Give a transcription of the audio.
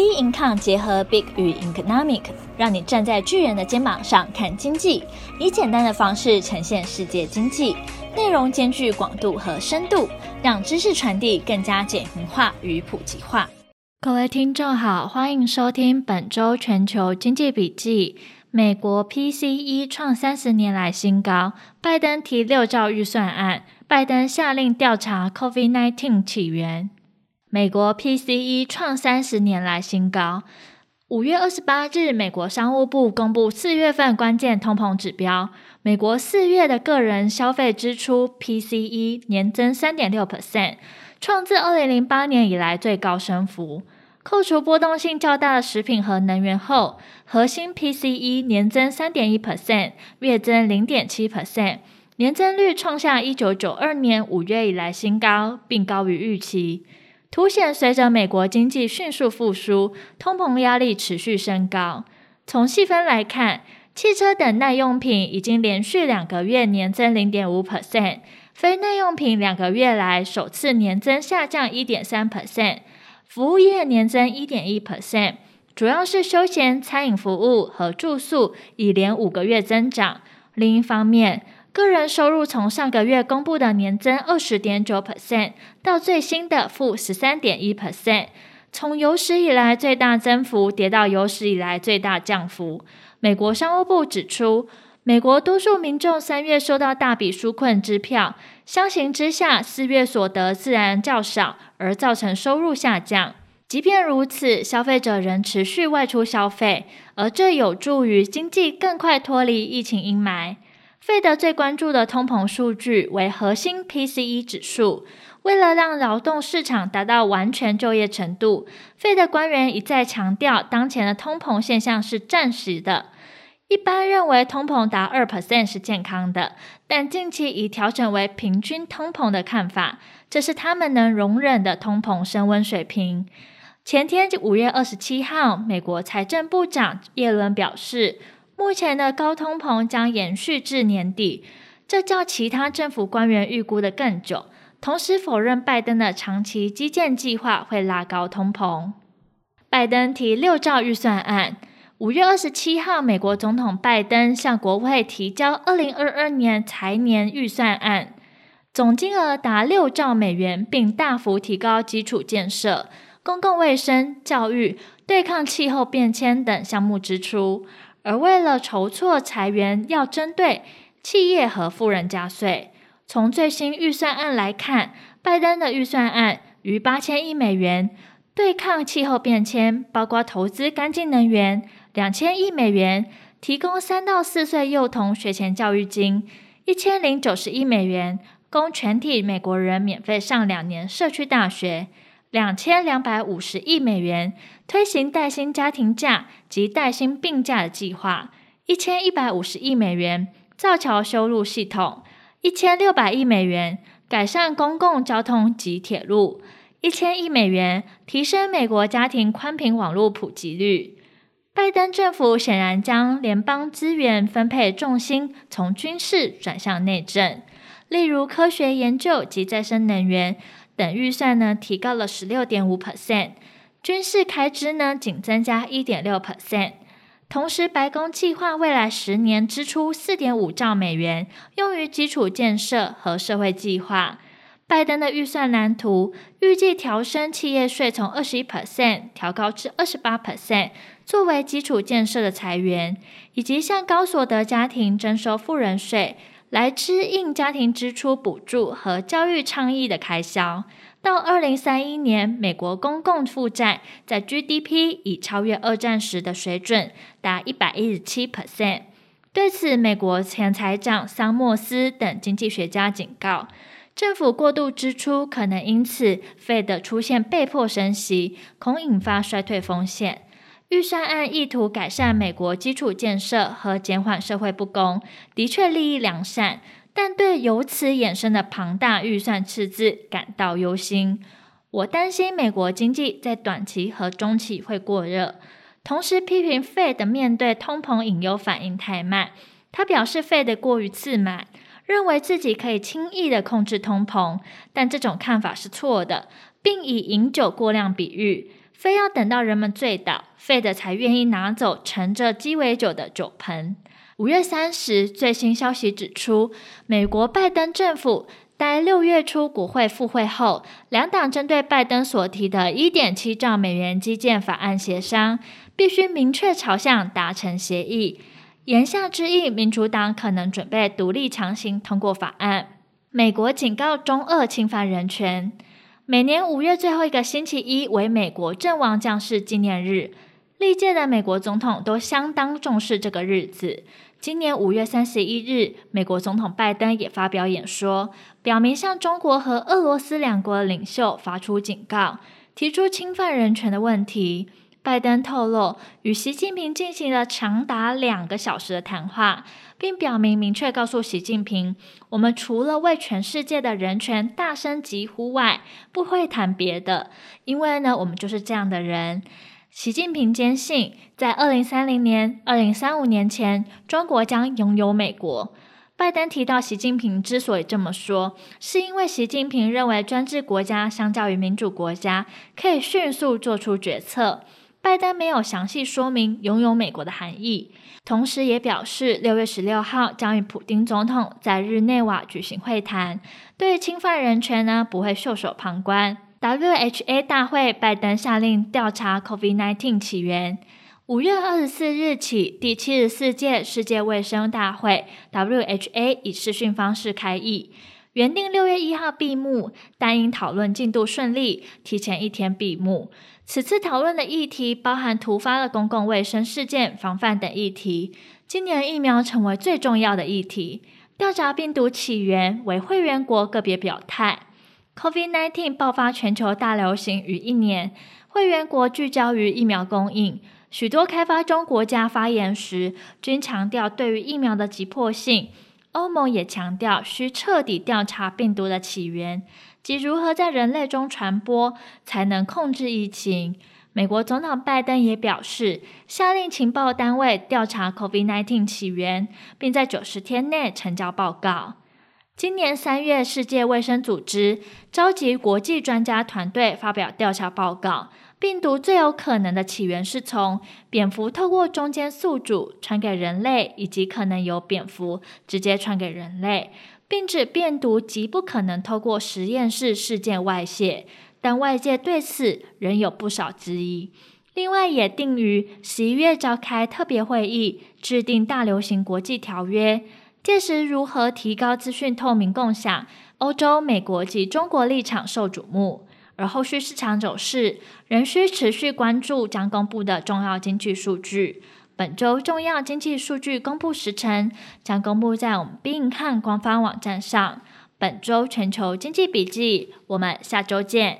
B Income 结合 Big 与 Economic，让你站在巨人的肩膀上看经济，以简单的方式呈现世界经济，内容兼具广度和深度，让知识传递更加简明化与普及化。各位听众好，欢迎收听本周全球经济笔记。美国 PCE 创三十年来新高，拜登提六兆预算案，拜登下令调查 COVID-19 起源。美国 PCE 创三十年来新高。五月二十八日，美国商务部公布四月份关键通膨指标。美国四月的个人消费支出 PCE 年增三点六 percent，创自二零零八年以来最高升幅。扣除波动性较大的食品和能源后，核心 PCE 年增三点一 percent，月增零点七 percent，年增率创下一九九二年五月以来新高，并高于预期。凸显随着美国经济迅速复苏，通膨压力持续升高。从细分来看，汽车等耐用品已经连续两个月年增零点五 percent，非耐用品两个月来首次年增下降一点三 percent，服务业年增一点一 percent，主要是休闲、餐饮服务和住宿已连五个月增长。另一方面，个人收入从上个月公布的年增二十点九 percent 到最新的负十三点一 percent，从有史以来最大增幅跌到有史以来最大降幅。美国商务部指出，美国多数民众三月收到大笔纾困支票，相形之下，四月所得自然较少，而造成收入下降。即便如此，消费者仍持续外出消费，而这有助于经济更快脱离疫情阴霾。费德最关注的通膨数据为核心 PCE 指数。为了让劳动市场达到完全就业程度，费德官员一再强调，当前的通膨现象是暂时的。一般认为通膨达二 percent 是健康的，但近期已调整为平均通膨的看法，这是他们能容忍的通膨升温水平。前天五月二十七号，美国财政部长耶伦表示。目前的高通膨将延续至年底，这较其他政府官员预估的更久。同时否认拜登的长期基建计划会拉高通膨。拜登提六兆预算案。五月二十七号，美国总统拜登向国会提交二零二二年财年预算案，总金额达六兆美元，并大幅提高基础建设、公共卫生、教育、对抗气候变迁等项目支出。而为了筹措财源，要针对企业和富人加税。从最新预算案来看，拜登的预算案逾八千亿美元，对抗气候变迁，包括投资干净能源两千亿美元，提供三到四岁幼童学前教育金一千零九十亿美元，供全体美国人免费上两年社区大学。两千两百五十亿美元推行带薪家庭假及带薪病假的计划，一千一百五十亿美元造桥修路系统，一千六百亿美元改善公共交通及铁路，一千亿美元提升美国家庭宽频网络普及率。拜登政府显然将联邦资源分配重心从军事转向内政，例如科学研究及再生能源。等预算呢，提高了十六点五 percent，军事开支呢仅增加一点六 percent。同时，白宫计划未来十年支出四点五兆美元，用于基础建设和社会计划。拜登的预算蓝图预计调升企业税从二十一 percent 调高至二十八 percent，作为基础建设的裁员，以及向高所得家庭征收富人税。来支应家庭支出补助和教育倡议的开销。到二零三一年，美国公共负债在 GDP 已超越二战时的水准，达一百一十七 percent。对此，美国前财长桑莫斯等经济学家警告，政府过度支出可能因此 Fed 出现被迫升息，恐引发衰退风险。预算案意图改善美国基础建设和减缓社会不公，的确利益良善，但对由此衍生的庞大预算赤字感到忧心。我担心美国经济在短期和中期会过热，同时批评 Fed 面对通膨隐忧反应太慢。他表示 Fed 过于自满，认为自己可以轻易地控制通膨，但这种看法是错的，并以饮酒过量比喻。非要等到人们醉倒，费德才愿意拿走盛着鸡尾酒的酒盆。五月三十，最新消息指出，美国拜登政府待六月初国会复会后，两党针对拜登所提的一点七兆美元基建法案协商，必须明确朝向达成协议。言下之意，民主党可能准备独立强行通过法案。美国警告中俄侵犯人权。每年五月最后一个星期一为美国阵亡将士纪念日，历届的美国总统都相当重视这个日子。今年五月三十一日，美国总统拜登也发表演说，表明向中国和俄罗斯两国领袖发出警告，提出侵犯人权的问题。拜登透露，与习近平进行了长达两个小时的谈话，并表明明确告诉习近平，我们除了为全世界的人权大声疾呼外，不会谈别的，因为呢，我们就是这样的人。习近平坚信，在二零三零年、二零三五年前，中国将拥有美国。拜登提到，习近平之所以这么说，是因为习近平认为专制国家相较于民主国家可以迅速做出决策。拜登没有详细说明拥有美国的含义，同时也表示，六月十六号将与普丁总统在日内瓦举行会谈，对侵犯人权呢不会袖手旁观。WHA 大会，拜登下令调查 COVID-19 起源。五月二十四日起，第七十四届世界卫生大会 WHA 以视讯方式开议，原定六月一号闭幕，但因讨论进度顺利，提前一天闭幕。此次讨论的议题包含突发的公共卫生事件防范等议题。今年疫苗成为最重要的议题，调查病毒起源为会员国个别表态。COVID-19 爆发全球大流行逾一年，会员国聚焦于疫苗供应。许多开发中国家发言时均强调对于疫苗的急迫性。欧盟也强调需彻底调查病毒的起源及如何在人类中传播，才能控制疫情。美国总统拜登也表示，下令情报单位调查 COVID-19 起源，并在九十天内呈交报告。今年三月，世界卫生组织召集国际专家团队发表调查报告。病毒最有可能的起源是从蝙蝠透过中间宿主传给人类，以及可能由蝙蝠直接传给人类，并指病毒极不可能透过实验室事件外泄。但外界对此仍有不少质疑。另外，也定于十一月召开特别会议，制定大流行国际条约。届时如何提高资讯透明共享，欧洲、美国及中国立场受瞩目，而后续市场走势仍需持续关注将公布的重要经济数据。本周重要经济数据公布时程将公布在我们宾看官方网站上。本周全球经济笔记，我们下周见。